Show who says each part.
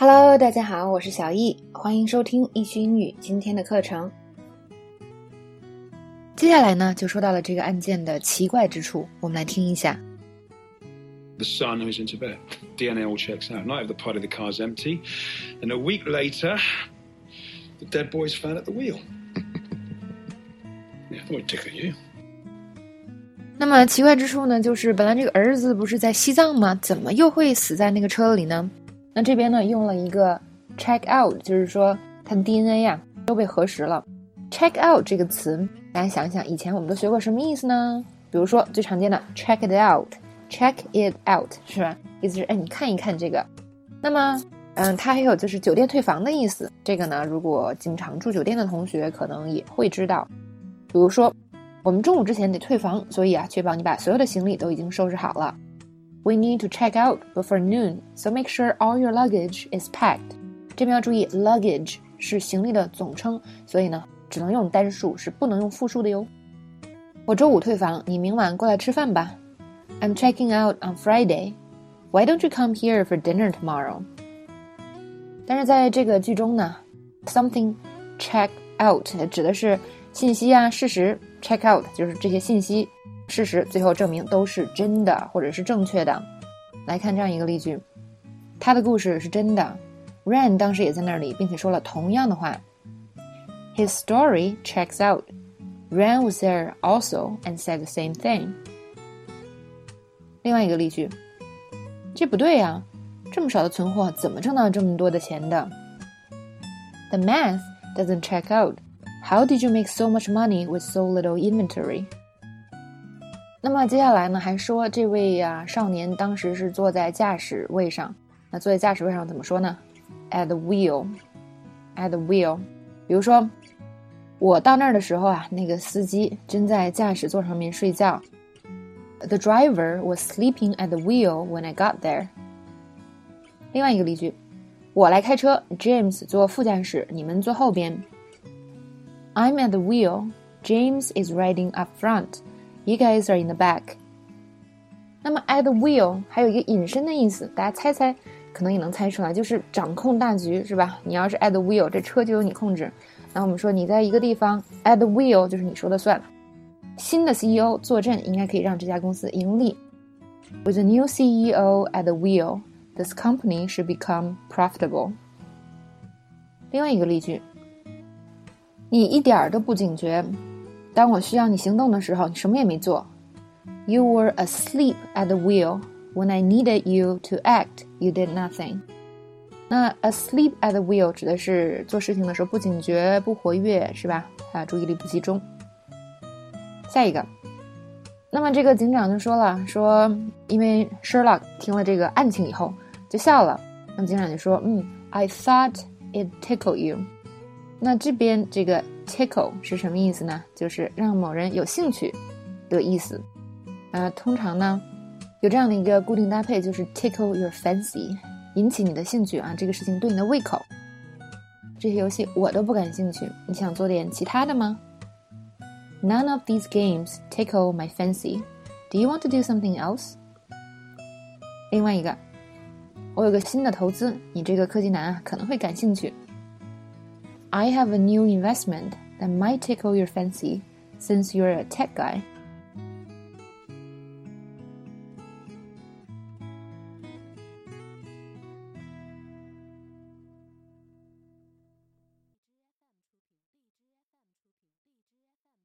Speaker 1: Hello，大家好，我是小易，欢迎收听易趣英语今天的课程。接下来呢，就说到了这个案件的奇怪之处，我们来听一下。
Speaker 2: The son who's in Tibet. DNA all checks out. Night of the party, the car's empty. And a week later, the dead boy's found at the wheel. yeah, I I'd tickle you.
Speaker 1: 那么奇怪之处呢，就是本来这个儿子不是在西藏吗？怎么又会死在那个车里呢？那这边呢，用了一个 check out，就是说它的 DNA 呀都被核实了。check out 这个词，大家想想，以前我们都学过什么意思呢？比如说最常见的 check it out，check it out 是吧？意思是哎，你看一看这个。那么，嗯，它还有就是酒店退房的意思。这个呢，如果经常住酒店的同学可能也会知道。比如说，我们中午之前得退房，所以啊，确保你把所有的行李都已经收拾好了。We need to check out before noon, so make sure all your luggage is packed. 这边要注意，luggage 是行李的总称，所以呢，只能用单数，是不能用复数的哟。我周五退房，你明晚过来吃饭吧。I'm checking out on Friday. Why don't you come here for dinner tomorrow? 但是在这个句中呢，something check out 指的是信息啊、事实，check out 就是这些信息。 事实最后证明都是真的，或者是正确的。来看这样一个例句，他的故事是真的。Ran 当时也在那里，并且说了同样的话。His story checks out. Ran was there also and said the same thing. 另外一个例句，这不对呀，这么少的存货怎么挣到这么多的钱的？The math doesn't check out. How did you make so much money with so little inventory? 那么接下来呢，还说这位呀少年当时是坐在驾驶位上。那坐在驾驶位上怎么说呢？At the wheel，at the wheel。比如说，我到那儿的时候啊，那个司机正在驾驶座上面睡觉。The driver was sleeping at the wheel when I got there。另外一个例句，我来开车，James 坐副驾驶，你们坐后边。I'm at the wheel. James is riding up front. You guys are in the back。那么 at the wheel 还有一个引申的意思，大家猜猜，可能也能猜出来，就是掌控大局，是吧？你要是 at the wheel，这车就由你控制。那我们说你在一个地方 at the wheel，就是你说的算了。新的 CEO 坐镇，应该可以让这家公司盈利。With a new CEO at the wheel, this company should become profitable。另外一个例句，你一点儿都不警觉。当我需要你行动的时候，你什么也没做。You were asleep at the wheel when I needed you to act. You did nothing. 那 asleep at the wheel 指的是做事情的时候不警觉、不活跃，是吧？啊，注意力不集中。下一个，那么这个警长就说了，说因为 Sherlock 听了这个案情以后就笑了。那么警长就说，嗯，I thought it tickled you. 那这边这个 tickle 是什么意思呢？就是让某人有兴趣的意思。呃，通常呢有这样的一个固定搭配，就是 tickle your fancy，引起你的兴趣啊，这个事情对你的胃口。这些游戏我都不感兴趣，你想做点其他的吗？None of these games tickle my fancy. Do you want to do something else? 另外一个，我有个新的投资，你这个科技男啊可能会感兴趣。I have a new investment that might tickle your fancy since you're a tech guy.